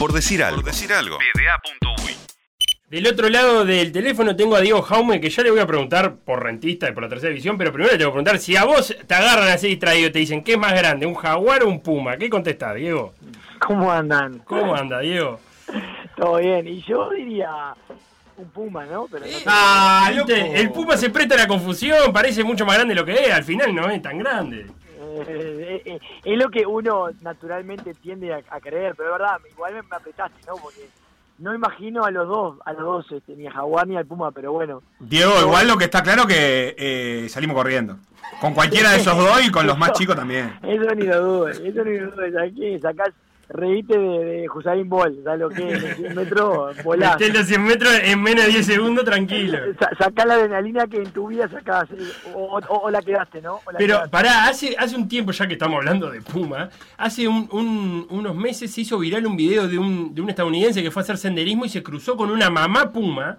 Por decir algo. Por decir algo. Del otro lado del teléfono tengo a Diego Jaume, que ya le voy a preguntar por rentista y por la tercera división, pero primero le tengo que preguntar si a vos te agarran así distraído y te dicen, ¿qué es más grande, un jaguar o un puma? ¿Qué contestás, Diego? ¿Cómo andan? ¿Cómo anda, Diego? Todo bien. Y yo diría un puma, ¿no? Pero no Ah, el puma se presta a la confusión, parece mucho más grande de lo que es, al final no es tan grande. Eh, eh, es lo que uno naturalmente tiende a, a creer, pero es verdad, igual me, me apretaste, ¿no? Porque no imagino a los dos, a los dos, este, ni a Jaguar ni al Puma, pero bueno. Diego, igual lo que está claro que eh, salimos corriendo. Con cualquiera de esos dos y con los más chicos también. Eso ni lo dudes, eso ni lo dudes. Aquí sacás, reíte de, de Hussein Bolt, ¿sabes lo que es? En 100 metros volás. Metés los 100 metros en menos de 10 segundos, tranquilo. Sa- Sacás la adrenalina que en tu vida sacás, eh, o, o- o la quedaste, ¿no? La Pero quedaste. pará, hace, hace un tiempo ya que estamos hablando de Puma, hace un- un- unos meses se hizo viral un video de un, de un estadounidense que fue a hacer senderismo y se cruzó con una mamá Puma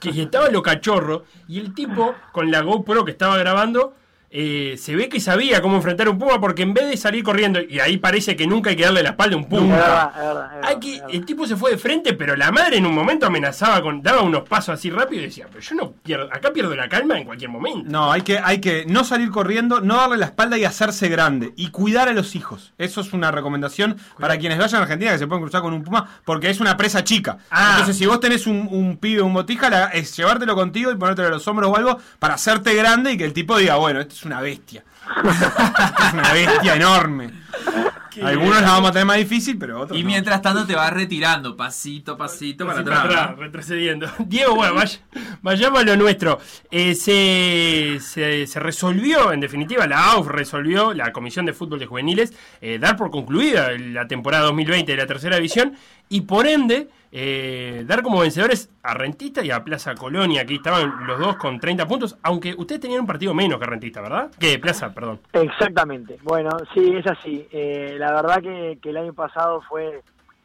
que estaba lo cachorro y el tipo con la GoPro que estaba grabando eh, se ve que sabía cómo enfrentar a un Puma porque en vez de salir corriendo, y ahí parece que nunca hay que darle la espalda a un Es Puma. verdad, es verdad, es verdad, Hay que, es verdad. el tipo se fue de frente, pero la madre en un momento amenazaba con, daba unos pasos así rápido y decía, pero yo no pierdo, acá pierdo la calma en cualquier momento. No, hay que, hay que no salir corriendo, no darle la espalda y hacerse grande. Y cuidar a los hijos. Eso es una recomendación para quienes vayan a Argentina que se pueden cruzar con un puma, porque es una presa chica. Ah. Entonces, si vos tenés un, un pibe, un botija, la- es llevártelo contigo y ponértelo a los hombros o algo para hacerte grande y que el tipo diga, bueno, esto es una bestia. Es una bestia enorme. Algunos la vamos a tener más difícil, pero otros Y no. mientras tanto te vas retirando, pasito, pasito para atrás. atrás, retrocediendo. Diego, bueno, vaya- vayamos a lo nuestro. Eh, se, se- se resolvió, en definitiva, la AUF resolvió, la Comisión de Fútbol de Juveniles, eh, dar por concluida la temporada 2020 de la tercera división y por ende eh, dar como vencedores a Rentista y a Plaza Colonia. Aquí estaban los dos con 30 puntos, aunque ustedes tenían un partido menos que Rentista, ¿verdad? Que Plaza, perdón. Exactamente. Bueno, sí, es así. Eh, la verdad que, que el año pasado fue,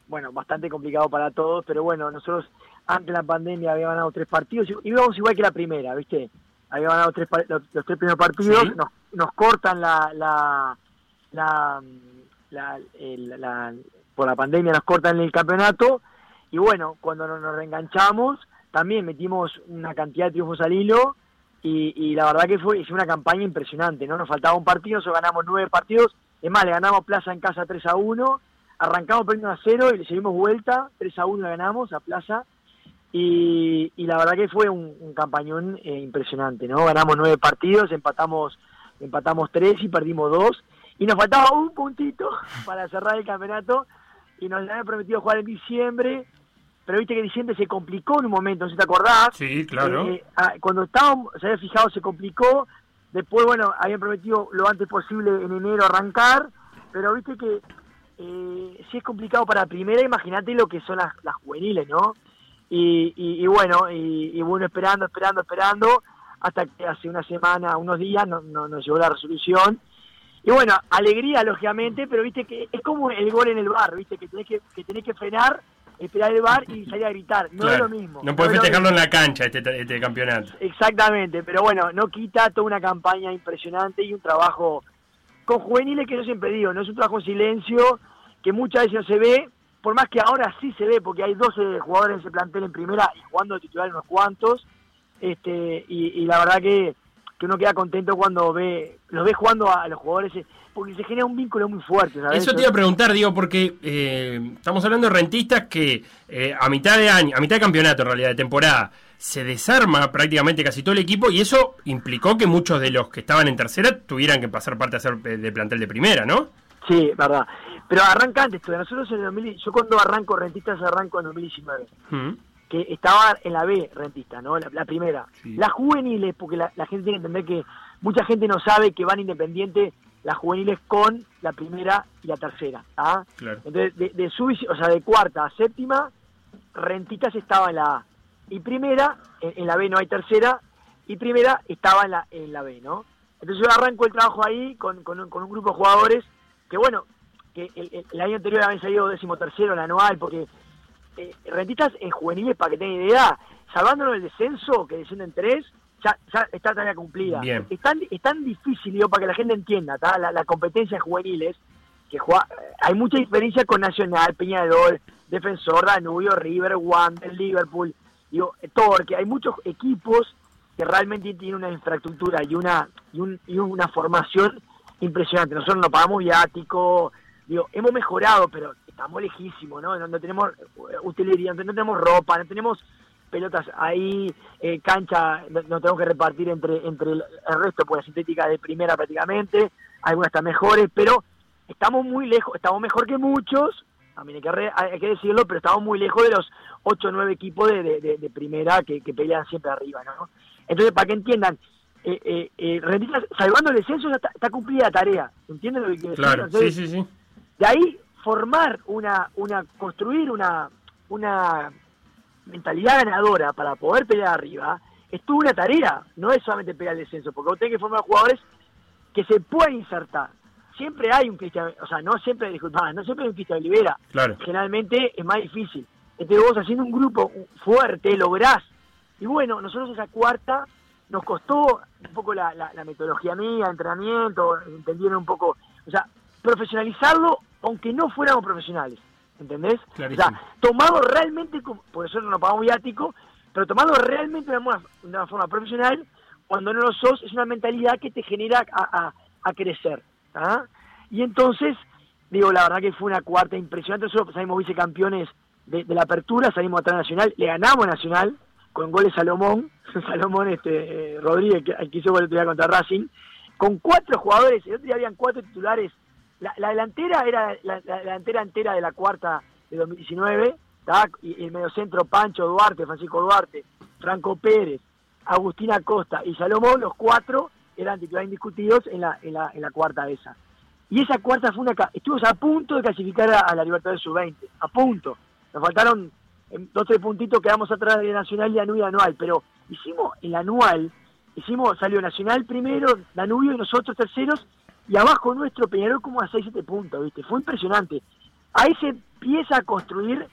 bueno, bastante complicado para todos, pero bueno, nosotros antes de la pandemia habíamos ganado tres partidos y íbamos igual que la primera, ¿viste? Habíamos ganado tres, los, los tres primeros partidos, Sí. nos, nos cortan la, la, la, la- el- la- por la pandemia nos cortan el campeonato. Y bueno, cuando nos, reenganchamos también metimos una cantidad de triunfos al hilo y, la verdad que fue es una campaña impresionante, ¿no? Nos faltaba un partido, nosotros ganamos nueve partidos, es más, le ganamos Plaza en casa 3 a 1, arrancamos perdiendo a 0 y le seguimos vuelta, 3 a 1 le ganamos a Plaza. Y, y la verdad que fue un, un campañón eh, impresionante, ¿no? Ganamos nueve partidos, empatamos empatamos tres y perdimos dos. Y nos faltaba un puntito para cerrar el campeonato y nos habían prometido jugar en diciembre, pero viste que diciembre se complicó en un momento, no sé si te acordás. Sí, claro. Eh, ah, cuando estábamos, se había fijado, se complicó. Después, bueno, habían prometido lo antes posible en enero arrancar, pero viste que eh, si es complicado para primera, imagínate lo que son las, las juveniles, ¿no? Y, y, y bueno, y, y bueno, esperando, esperando, esperando, hasta que hace una semana, unos días, no, no- nos llegó la resolución. Y bueno, alegría, lógicamente, pero viste que es como el gol en el bar, viste que tenés que, que, tenés que frenar, esperar el bar y salir a gritar. No es lo mismo. No puedes es lo festejarlo en la cancha este, este campeonato. Exactamente, pero bueno, no quita toda una campaña impresionante y un trabajo con juveniles que yo siempre digo, no es un trabajo en silencio, que muchas veces no se ve, por más que ahora sí se ve, porque hay 12 jugadores en ese plantel en primera y jugando de titular unos cuantos, este y, y la verdad que, que uno queda contento cuando ve los ve jugando a, los jugadores, eh, porque se genera un vínculo muy fuerte, ¿sabes? Eso te iba a preguntar, digo, porque eh, estamos hablando de rentistas que eh, a mitad de año, a mitad de campeonato en realidad, de temporada, se desarma prácticamente casi todo el equipo y eso implicó que muchos de los que estaban en tercera tuvieran que pasar parte a ser eh, de plantel de primera, ¿no? Sí, verdad. Pero arranca antes, nosotros en el 2000, yo cuando arranco Rentistas arranco en 2019. Mm. Que estaba en la B rentista, ¿no? La, la primera. Sí. Las juveniles, porque la, la gente tiene que entender que mucha gente no sabe que van independientes las juveniles con la primera y la tercera, ¿ah? Claro. Entonces, de, de o sea, de cuarta a séptima, Rentistas estaba en la A. Y primera, en, en la B no hay tercera, y primera estaba en la, en la B, ¿no? Entonces yo arranco el trabajo ahí con, con, un, con un grupo de jugadores que, bueno, que el, el- el año anterior habían salido décimo tercero en la anual, porque eh, rentistas en juveniles, para que tengan idea, salvándonos el descenso, que descienden tres, ya, ya está tarea cumplida. Bien. Es tan, es tan difícil, digo, para que la gente entienda, ¿tá? la, la competencia de juveniles, que juega- eh, hay mucha diferencia con Nacional, Peñarol, Defensor, Danubio, River, Wander, Liverpool, digo, Torque, hay muchos equipos que realmente tienen una infraestructura y una y, un- y una formación impresionante. Nosotros no pagamos viático, digo, hemos mejorado, pero estamos lejísimos, ¿no? No, no tenemos eh, utilería, no tenemos ropa, no tenemos pelotas ahí, eh, cancha, no, no tenemos que repartir entre entre el, el resto, pues la sintética de primera prácticamente, algunas están mejores, pero estamos muy lejos, estamos mejor que muchos, también hay que, re- hay que decirlo, pero estamos muy lejos de los 8 o 9 equipos de, de- de- de primera que, que pelean siempre arriba, ¿no? Entonces, para que entiendan, eh, eh, eh, Rentistas, salvando el descenso, ya está, está cumplida la tarea, ¿entienden lo que quiero decir? Claro, sí, Entonces, sí, sí. de ahí formar una, una construir una, una mentalidad ganadora para poder pelear arriba, es toda una tarea, no es solamente pelear el descenso, porque vos tenés que formar jugadores que se puedan insertar. Siempre hay un Cristian, o sea, no siempre, disculpa, no siempre hay un Cristian Olivera, Claro. generalmente es más difícil. Entonces vos haciendo un grupo fuerte, lográs. Y bueno, nosotros esa cuarta nos costó un poco la, la, la metodología mía, entrenamiento, entendieron un poco, o sea, profesionalizarlo aunque no fuéramos profesionales, ¿entendés? Clarísimo. O sea, tomado realmente, por eso no nos pagamos viático, pero tomado realmente de una, de una forma profesional, cuando no lo sos, es una mentalidad que te genera a, a, a crecer. ¿ah? Y entonces, digo, la verdad que fue una cuarta impresionante. Nosotros salimos vicecampeones de, de la apertura, salimos atrás Nacional, le ganamos Nacional con goles Salomón, Salomón este, eh, Rodríguez, que, que hizo gol contra Racing, con cuatro jugadores, el otro día habían cuatro titulares. La, la delantera era la, la delantera entera de la cuarta de 2019, ¿tá? y, el mediocentro Pancho Duarte, Francisco Duarte, Franco Pérez, Agustina Costa y Salomón, los cuatro eran titulares indiscutidos en la, en la, en la cuarta esa. Y esa cuarta fue una... Estuvimos a punto de clasificar a, a la Libertadores Sub-20, a punto. Nos faltaron eh, dos tres puntitos, quedamos atrás de Nacional y Danubio Anual, pero hicimos el Anual, hicimos, salió Nacional primero, Danubio y nosotros terceros, y abajo nuestro Peñarol como a 6-7 puntos, ¿viste? Fue impresionante. Ahí se empieza a construir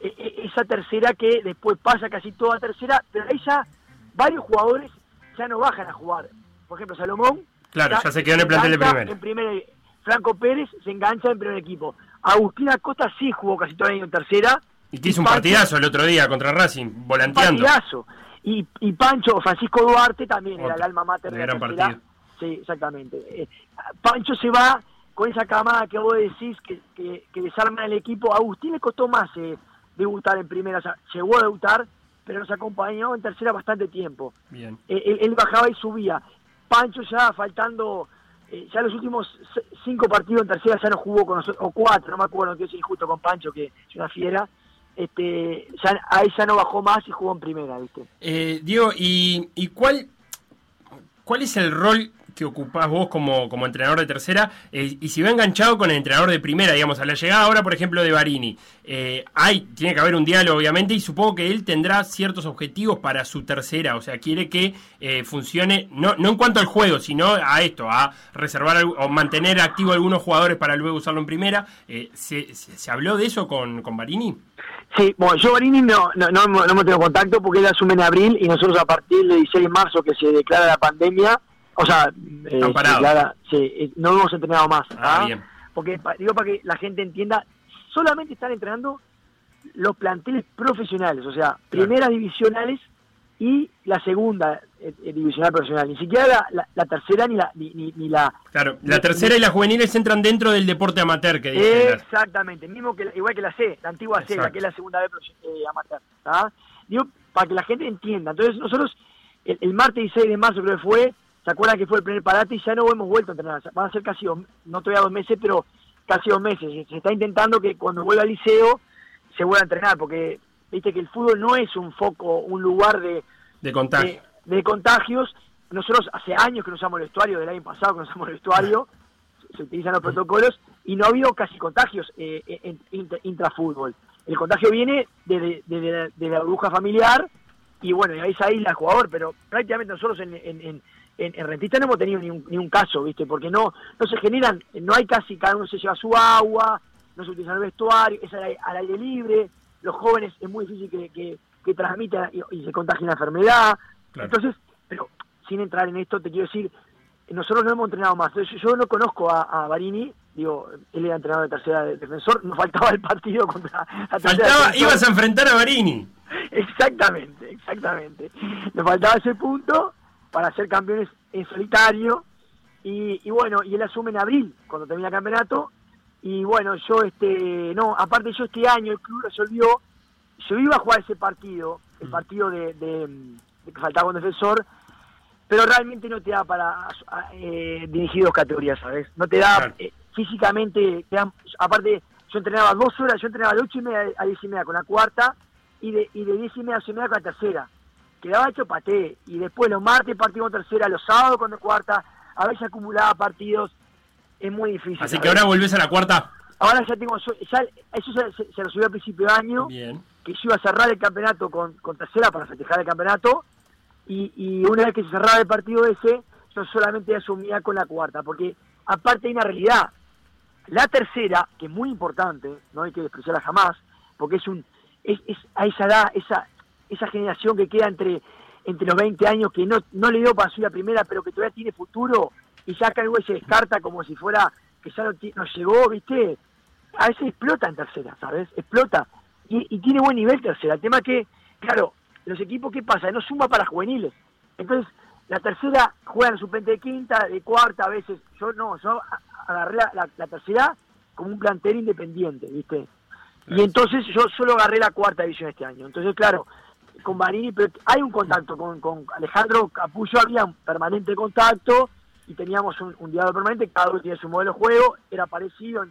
eh, eh, esa tercera que después pasa casi toda tercera, pero ahí ya varios jugadores ya no bajan a jugar. Por ejemplo, Salomón. Claro, ya se quedó en el plantel de primera. En primer, Franco Pérez se engancha en primer equipo. Agustina Costa sí jugó casi todo el año en tercera. Y que hizo un Pancho- partidazo el otro día contra Racing, volanteando. partidazo. Y, y Pancho, Francisco Duarte también era el alma mater de de la gran tercera. partido. Sí, exactamente. Eh, Pancho se va con esa camada que vos decís que, que, que desarma el equipo. A Agustín le costó más eh, debutar en primera, o sea, llegó a debutar, pero nos acompañó en tercera bastante tiempo. Bien. Eh, él, él bajaba y subía. Pancho ya faltando, ya los últimos cinco partidos en tercera ya no jugó con nosotros, o cuatro, no me acuerdo, que es injusto con Pancho, que es una fiera. Este, ya, ahí ya no bajó más y jugó en primera, ¿viste? Eh, Diego, ¿y, y cuál, cuál es el rol que ocupás vos como, como entrenador de tercera? Eh, y si va enganchado con el entrenador de primera, digamos, a la llegada ahora, por ejemplo, de Barini, eh, hay, tiene que haber un diálogo, obviamente, y supongo que él tendrá ciertos objetivos para su tercera, o sea, quiere que eh, funcione, no, no en cuanto al juego, sino a esto, a reservar o mantener activo algunos jugadores para luego usarlo en primera. Eh, ¿se, se, se habló de eso con, con Barini? Sí, bueno, yo Barini no, no, no, no hemos tenido contacto porque él asume en abril y nosotros a partir del 16 de marzo que se declara la pandemia, o sea, eh, parados. declara- sí, no hemos entrenado más. Ah, ¿ah? bien. Porque, digo, para que la gente entienda, solamente están entrenando los planteles profesionales, o sea, primeras divisionales y la segunda eh, eh, divisional profesional, ni siquiera la, la- la tercera ni la, ni, ni- ni la Claro, la tercera y la juveniles entran dentro del deporte amateur que dice. Exactamente, mismo que la- igual que la C, la antigua C, la que es la segunda vez eh, amateur. ¿tá? Digo, para que la gente entienda. Entonces, nosotros, el, el martes 16 de marzo creo que fue, ¿se acuerdan que fue el primer parate y ya no hemos vuelto a entrenar? Van a ser casi, dos, no todavía dos meses, pero casi dos meses. Se- está intentando que cuando vuelva al liceo se vuelva a entrenar, porque viste que el fútbol no es un foco, un lugar de, De contagio. de, de contagios. Nosotros hace años que no usamos el vestuario, del año pasado que no usamos el vestuario, se utilizan los protocolos y no ha habido casi contagios eh, en, intra- intrafútbol. El contagio viene desde de, de, de la burbuja familiar y bueno, y ahí se aísla el jugador, pero prácticamente nosotros en, en, en, en- en Rentista no hemos tenido ni un, ni un caso, ¿viste? Porque no no se generan, no hay casi, cada uno se lleva su agua, no se utiliza el vestuario, es al, aire- al aire libre, los jóvenes es muy difícil que, que, que transmitan y, y se contagien la enfermedad. Claro. Entonces, pero sin entrar en esto, te quiero decir, nosotros no hemos entrenado más. Yo no conozco a, a Barini digo, él era entrenador de tercera de defensor, nos faltaba el partido contra la tercera Faltaba, ibas a enfrentar a Barini. Exactamente, exactamente. Nos faltaba ese punto para ser campeones en solitario. Y, y bueno, y él asume en abril, cuando termina el campeonato. Y bueno, yo, este, no, aparte yo este año el club resolvió, yo iba a jugar ese partido, el partido de, de- de que faltaba un defensor, pero realmente no te da para eh, dirigir dos categorías, ¿sabes? No te da Claro. eh, físicamente, te dan- aparte yo entrenaba dos horas, yo entrenaba de ocho y media a diez y media con la cuarta y de, y de diez y media a once y media con la tercera. Quedaba hecho paté y después los martes partido con tercera, los sábados con la cuarta, a veces acumulaba partidos, es muy difícil. Así que ahora volvés a la cuarta. Ahora ya tengo, ya, eso se, se, se resolvió a principio de año Bien. que yo iba a cerrar el campeonato con, con tercera para festejar el campeonato y, y una vez que se cerraba el partido ese, yo solamente asumía con la cuarta, porque aparte hay una realidad, la tercera, que es muy importante, no hay que despreciarla jamás, porque es un es, es a esa edad, esa, esa generación que queda entre, entre los 20 años que no, no le dio para subir a primera, pero que todavía tiene futuro, y ya el güey se descarta como si fuera que ya no, llegó, ¿viste? A veces explota en tercera, ¿sabes? Explota. Y, y tiene buen nivel tercera. El tema que, claro, los equipos, ¿qué pasa? No suma para juveniles. Entonces, la tercera juega en suplente de quinta, de cuarta a veces. Yo no, yo agarré la, la- la tercera como un plantel independiente, ¿viste? Y entonces yo solo agarré la cuarta división este año. Entonces, claro, con Marini, pero hay un contacto con, con Alejandro Capullo, había un permanente contacto y teníamos un, un diálogo permanente, cada uno tiene su modelo de juego, era parecido.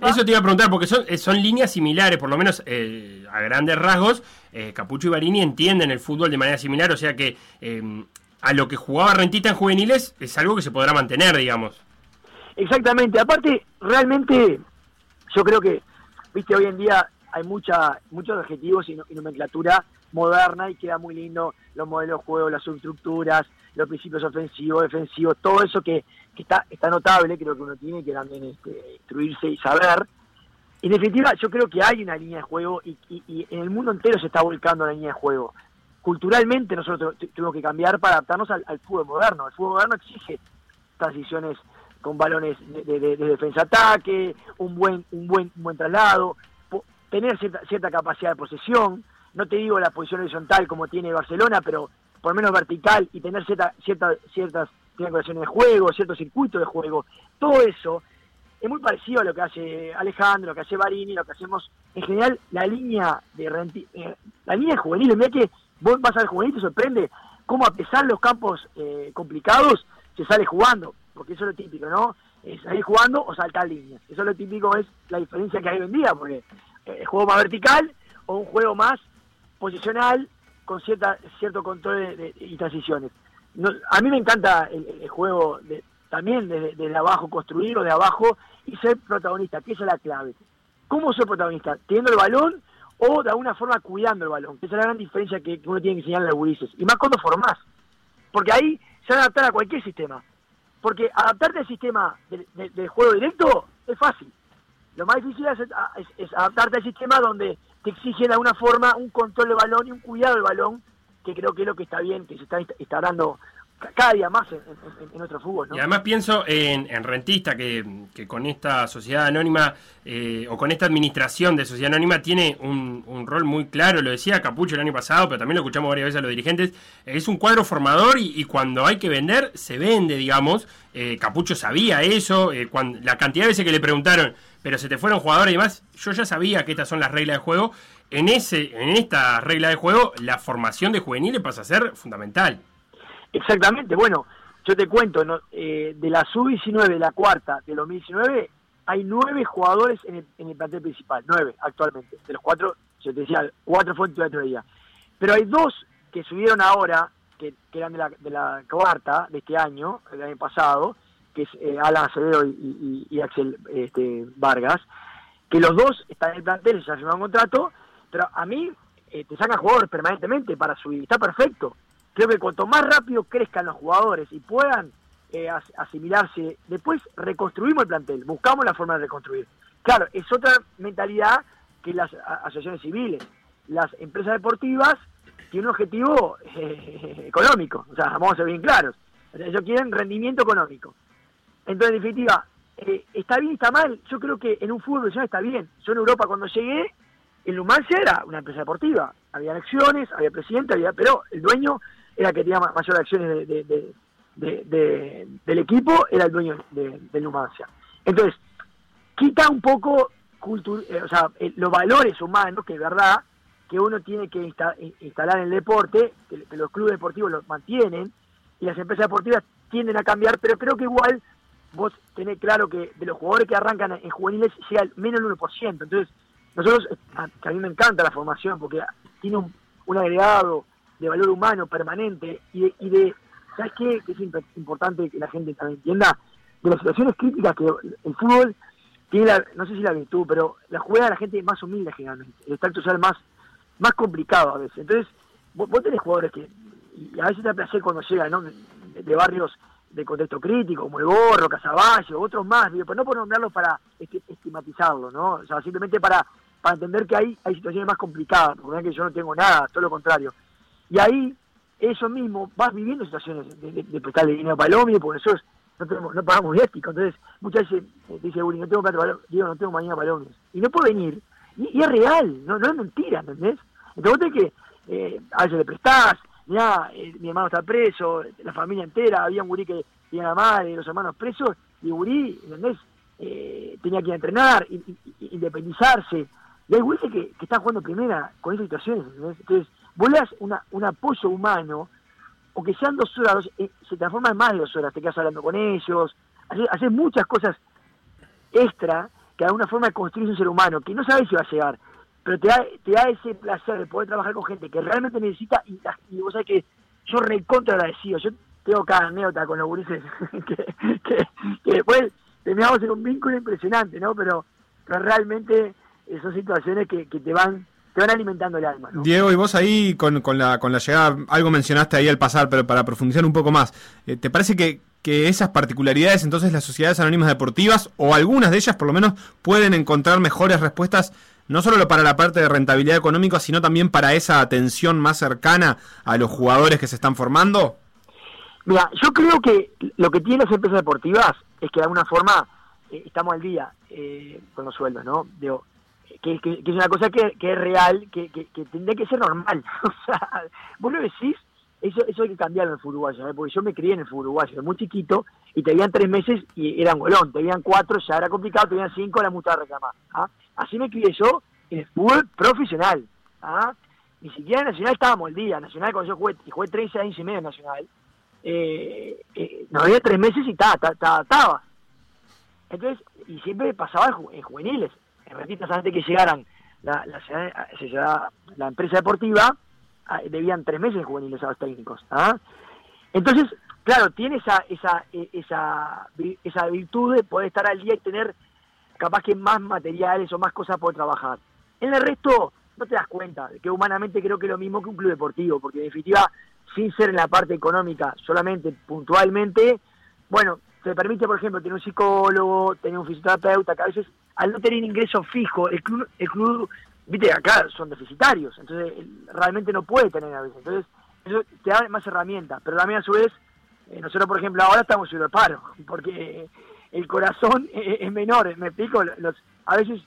Eso te iba a preguntar, porque son, eh, son líneas similares, por lo menos eh, a grandes rasgos. eh, Capucho y Barini entienden el fútbol de manera similar, o sea que eh, a lo que jugaba Rentita en juveniles es algo que se podrá mantener, digamos. Exactamente, aparte, realmente, yo creo que, viste, hoy en día hay mucha muchos objetivos y, no- y nomenclatura moderna y queda muy lindo los modelos de juego, las subestructuras, los principios ofensivos, defensivos, todo eso que, que está, está notable, creo que uno tiene que también este, instruirse y saber. En definitiva, yo creo que hay una línea de juego y, y- y en el mundo entero se está volcando la línea de juego. Culturalmente nosotros tu- tuvimos que cambiar para adaptarnos al, al fútbol moderno. El fútbol moderno exige transiciones con balones de, de- de- de defensa-ataque, un buen, un buen, un buen traslado, tener cierta, cierta capacidad de posesión, no te digo la posición horizontal como tiene Barcelona, pero por lo menos vertical y tener cierta, cierta, ciertas triangulaciones de juego, ciertos circuitos de juego, todo eso es muy parecido a lo que hace Alejandro, lo que hace Barini, lo que hacemos en general la línea de renti- eh, la línea de mira que vos vas al juvenil y te sorprende cómo a pesar de los campos eh, complicados se sale jugando, porque eso es lo típico, ¿no? Es salir jugando o saltar líneas. Eso es lo típico, es la diferencia que hay hoy en día, porque eh, el juego más vertical o un juego más posicional con cierta cierto control de- y transiciones. A mí me encanta el, juego de, también desde, desde abajo, construir o de abajo y ser protagonista, que esa es la clave. ¿Cómo ser protagonista? ¿Teniendo el balón o de alguna forma cuidando el balón? Esa es la gran diferencia que, uno tiene que enseñarle a los gurises. Y más cuando formás. Porque ahí se van a adaptar a cualquier sistema. Porque adaptarte al sistema del juego directo es fácil. Lo más difícil es, es- es adaptarte al sistema donde te exigen de alguna forma un control del balón y un cuidado del balón, que creo que es lo que está bien, que se está insta- instaurando cada día más en, en- en fútbol. Y además pienso en, en Rentista, que, con esta sociedad anónima eh, o con esta administración de sociedad anónima tiene un, rol muy claro, lo decía Capucho el año pasado, pero también lo escuchamos varias veces a los dirigentes, es un cuadro formador y, cuando hay que vender, se vende, digamos. Eh, Capucho sabía eso, eh, la cantidad de veces que le preguntaron, pero se te fueron jugadores y demás, yo ya sabía que estas son las reglas de juego. En, ese, en esta regla de juego, la formación de juveniles pasa a ser fundamental. Exactamente, bueno, yo te cuento, ¿no? Eh, de la sub-19, la cuarta del 2019, hay nueve jugadores en el, en el plantel principal, nueve actualmente. De los cuatro, yo te decía, cuatro fueron de día. Pero hay dos que subieron ahora, que, que eran de la, de la cuarta de este año, el año pasado, que es eh, Alan Acevedo y, Axel este, Vargas, que los dos están en el plantel, ya firmaron contrato, pero a mí eh, te sacan jugadores permanentemente para subir, está perfecto. Creo que cuanto más rápido crezcan los jugadores y puedan eh, as- asimilarse, después reconstruimos el plantel, buscamos la forma de reconstruir. Claro, es otra mentalidad que las asociaciones civiles. Las empresas deportivas tienen un objetivo eh, económico, o sea, vamos a ser bien claros. Ellos quieren rendimiento económico. Entonces, en definitiva, eh, está bien está mal. Yo creo que en un fútbol profesional está bien. Yo en Europa cuando llegué, el Numancia era una empresa deportiva. Había acciones, había presidente, había, pero el dueño era que tenía ma- mayor acciones de, de- de- de- de- del equipo, era el dueño de- Numancia. Entonces, quita un poco eh, o sea, eh, los valores humanos, que es verdad, que uno tiene que in- instalar en el deporte, que, los clubes deportivos los mantienen, y las empresas deportivas tienden a cambiar, pero creo que igual vos tenés claro que de los jugadores que arrancan en juveniles llega al menos el 1%. Entonces, nosotros, eh, que a mí me encanta la formación porque tiene un agregado de valor humano permanente y de, y de ¿sabes qué? Que es imp- importante que la gente también entienda de las situaciones críticas que el fútbol tiene, la, no sé si la virtud, pero la juega la gente más humilde generalmente, el tacto social más, más complicado a veces. Entonces, vos, vos tenés jugadores que, y a veces te placer cuando llegan, ¿no? De, barrios de contexto crítico, como el Gorro, Casaballo, otros más, pero no por nombrarlos para esti- estigmatizarlo, ¿no? O sea, simplemente para, para entender que hay, hay situaciones más complicadas, porque que yo no tengo nada, todo lo contrario. Y ahí, eso mismo, vas viviendo situaciones de, de, prestarle dinero para el porque nosotros no, tenemos, no pagamos viático, entonces muchas veces eh, dice Uri, no tengo plata para digo, no tengo mañana para el. Y no puede venir, y, es real, no, no es mentira, ¿entendés? Entonces que, eh, a veces le prestás, mirá, eh, mi hermano está preso, la familia entera, había un gurí que tenía la madre, los hermanos presos, y gurí, ¿entendés? Eh, tenía que ir a entrenar, independizarse, y hay güeyes que, que están jugando primera con esas situaciones, ¿entendés? Entonces, vos le das una, un apoyo humano, o que sean dos horas, eh, se transforma en más de dos horas, te quedas hablando con ellos, haces, haces muchas cosas extra que de alguna forma construye un ser humano, que no sabes si va a llegar, pero te da, te da ese placer de poder trabajar con gente que realmente necesita, y, y vos sabés que yo recontra agradecido, yo tengo cada anécdota con los gurises, que, que, después terminamos en un vínculo impresionante, ¿no? Pero, pero realmente son situaciones que, que te van te van alimentando el alma, ¿no? Diego, y vos ahí con, con la, con la llegada, algo mencionaste ahí al pasar, pero para profundizar un poco más, eh, ¿te parece que, que esas particularidades entonces las sociedades anónimas deportivas, o algunas de ellas por lo menos, pueden encontrar mejores respuestas, no solo para la parte de rentabilidad económica, sino también para esa atención más cercana a los jugadores que se están formando? Mira, yo creo que lo que tienen las empresas deportivas es que de alguna forma eh, estamos al día eh, con los sueldos, ¿no? Digo, que, que- que es una cosa que, es real, que, tendría que ser normal. o sea, vos lo decís, eso, eso hay que cambiarlo en el uruguayo, ¿eh? porque yo me crié en el fútbol uruguayo, muy chiquito, y te veían tres meses y eran golón, te veían cuatro, ya era complicado, te veían cinco, la multa reclamar. ¿ah? Así me crié yo en el fútbol profesional. ¿ah? Ni siquiera en Nacional estábamos el día. Nacional, cuando yo jugué, jugué 13 años y medio en Nacional, eh, eh, nos había tres meses y ta, ta, ta, estaba. Entonces, y siempre pasaba en juveniles. En ratitas antes que llegaran la, la, empresa deportiva, ah, debían tres meses en juveniles a los técnicos. ¿ah? Entonces, claro, tiene esa, esa, eh, esa, esa virtud de poder estar al día y tener capaz que más materiales o más cosas por trabajar. En el resto, no te das cuenta, que humanamente creo que es lo mismo que un club deportivo, porque en definitiva, sin ser en la parte económica, solamente puntualmente, bueno, te permite, por ejemplo, tener un psicólogo, tener un fisioterapeuta, que a veces, al no tener ingreso fijo, el club, el club viste, acá son deficitarios, entonces realmente no puede tener a veces. Entonces, eso te da más herramientas, pero también a su vez, eh, nosotros, por ejemplo, ahora estamos en el paro, porque el corazón es, es menor, me explico, los, a veces,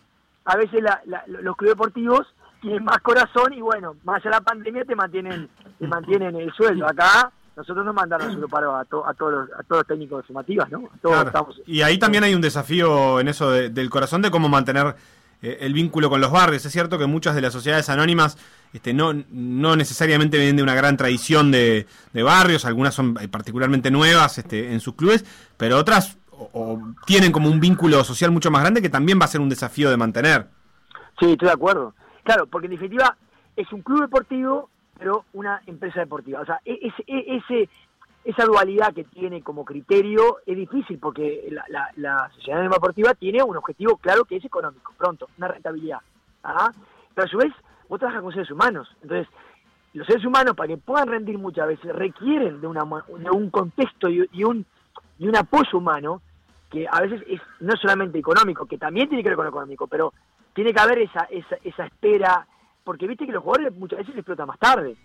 a veces la- la- los clubes deportivos tienen más corazón y bueno, más allá de la pandemia te mantienen, te mantienen el sueldo. Acá nosotros nos mandaron el paro a, to- a todos los, a todos los técnicos de formativas, ¿no? A todos Claro. estamos- Y ahí también hay un desafío en eso de- del corazón de cómo mantener eh, el vínculo con los barrios. Es cierto que muchas de las sociedades anónimas este, no, no necesariamente vienen de una gran tradición de, de barrios, algunas son eh, particularmente nuevas este, en sus clubes, pero otras o- o tienen como un vínculo social mucho más grande que también va a ser un desafío de mantener. Sí, estoy de acuerdo. Claro, porque en definitiva es un club deportivo, pero una empresa deportiva. O sea, e- ese, e- ese, esa dualidad que tiene como criterio es difícil porque la, la, la sociedad deportiva tiene un objetivo claro que es económico, pronto, una rentabilidad. ¿ah? Pero a su vez, vos trabajas con seres humanos. Entonces, los seres humanos, para que puedan rendir muchas veces, requieren de, una, un contexto y, y un, y un apoyo humano que a veces es no solamente económico, que también tiene que ver con lo económico, pero tiene que haber esa, esa, esa espera, porque viste que los jugadores muchas veces explotan más tarde.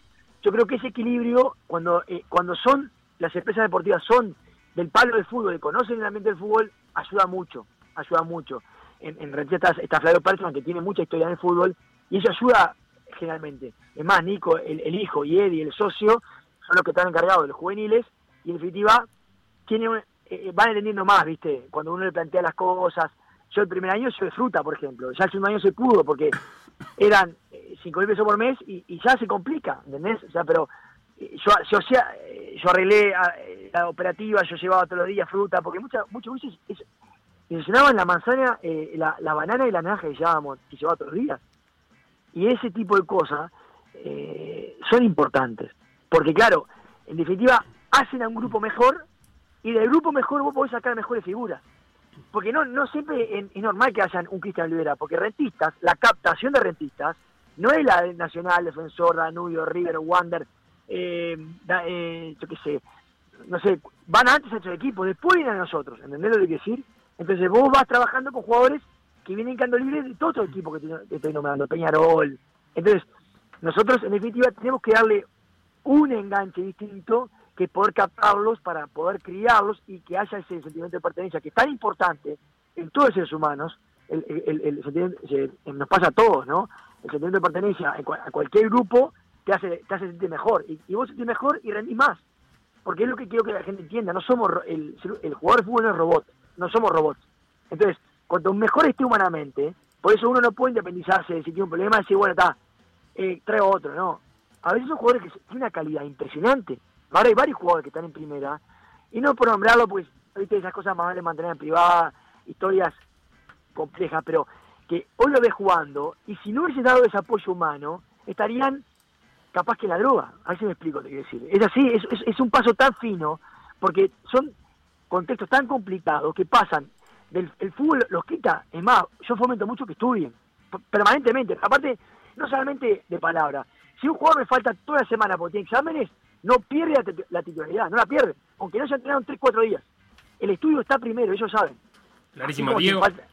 Yo creo que ese equilibrio, cuando, eh, cuando son, las empresas deportivas son del palo del fútbol y conocen el ambiente del fútbol, ayuda mucho, ayuda mucho. En, en Rentistas está, está Flavio Pertman, que tiene mucha historia en el fútbol, y eso ayuda generalmente. Es más, Nico, el, el hijo, y Eddie, el socio, son los que están encargados de los juveniles, y en definitiva tienen, eh, eh, van entendiendo más, ¿viste? Cuando uno le plantea las cosas. Yo el primer año soy de fruta, por ejemplo. Ya el segundo año se pudo, porque eran cinco mil pesos por mes y, y ya se complica, ¿entendés? O sea, pero eh, yo, yo, eh, arreglé ah, eh, la operativa, yo llevaba todos los días fruta, porque muchas muchas veces es- me llenaban la manzana, eh, la, la banana y la naranja que llevábamos, que llevaba todos los días. Y ese tipo de cosas eh, son importantes. Porque claro, en definitiva, hacen a un grupo mejor y del grupo mejor vos podés sacar mejores figuras. Porque no, no siempre es normal que hayan un Cristian Olivera, porque rentistas, la captación de rentistas, no es la de Nacional, Defensor, Danubio, River, Wander, eh, eh, yo qué sé, no sé, van antes a esos equipos, después vienen a nosotros, ¿entendés lo que decir? Entonces vos vas trabajando con jugadores que vienen quedando libres de todos los equipos que te, estoy nombrando, Peñarol. Entonces, nosotros en definitiva tenemos que darle un enganche distinto que poder captarlos para poder criarlos y que haya ese sentimiento de pertenencia que es tan importante en todos los seres humanos, el, el- se- nos pasa a todos, ¿no? El sentimiento de pertenencia a cualquier grupo te hace, te hace sentir mejor y, y vos sentís mejor y rendís más, porque es lo que quiero que la gente entienda, no somos, el, el jugador de fútbol no es robot, no somos robots. Entonces, cuanto mejor esté humanamente, por eso uno no puede independizarse, si tiene un problema, decir, bueno, está, eh, traigo otro, no. A veces son jugadores que tienen una calidad impresionante. Ahora hay varios jugadores que están en primera, y no por nombrarlo, pues, viste, esas cosas más vale mantener en privada, historias complejas, pero que hoy lo ves jugando, y si no hubiese dado ese apoyo humano, estarían capaz que la droga. A ver si me explico lo que quiero decir. Es así, es, es- es un paso tan fino, porque son contextos tan complicados que pasan del el fútbol los quita, es más, yo fomento mucho que estudien permanentemente, aparte, no solamente de palabra, si un jugador me falta toda la semana porque tiene exámenes, no pierde la, tit- la titularidad, no la pierde, aunque no haya entrenado en 3, 4 días. El estudio está primero, ellos saben. Clarísimo, Diego. te falta-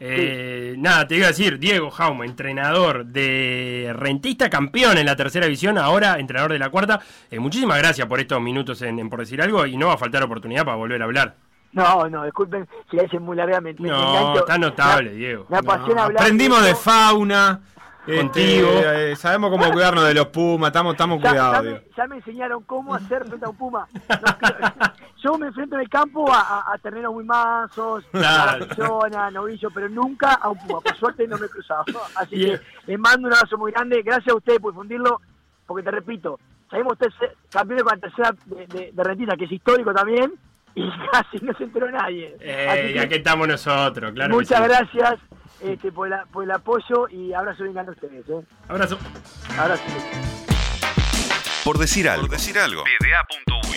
Eh, Nada, te iba a decir, Diego Jaume, entrenador de Rentista, campeón en la tercera división, ahora entrenador de la cuarta. Eh, muchísimas gracias por estos minutos en, en por decir algo y no va a faltar oportunidad para volver a hablar. No, no, disculpen si la hice muy larga, me, me No, engancho. está notable, Me- Diego. Me apasiona No, hablar. aprendimos de fauna. Contigo. este, eh, sabemos cómo cuidarnos de los pumas, estamos, estamos Ya, cuidados. ya me, ya me enseñaron cómo hacer frente a un puma. No, yo me enfrento en el campo a, a- a terneros muy mansos, a Claro. la persona, a novillo, pero nunca a un puma. Por suerte no me he cruzado. Así que les mando un abrazo muy grande. Gracias a ustedes por difundirlo, porque te repito, salimos tercer- campeones con la tercera de, de, de Rentina, que es histórico también, y casi no se enteró nadie. Eh, y aquí estamos nosotros, claro. muchas sí. gracias este, por, la- por el apoyo y abrazo bien grande a ustedes. ¿eh? Abrazo. Abrazo. Por decir algo. Por decir algo. PDA.uy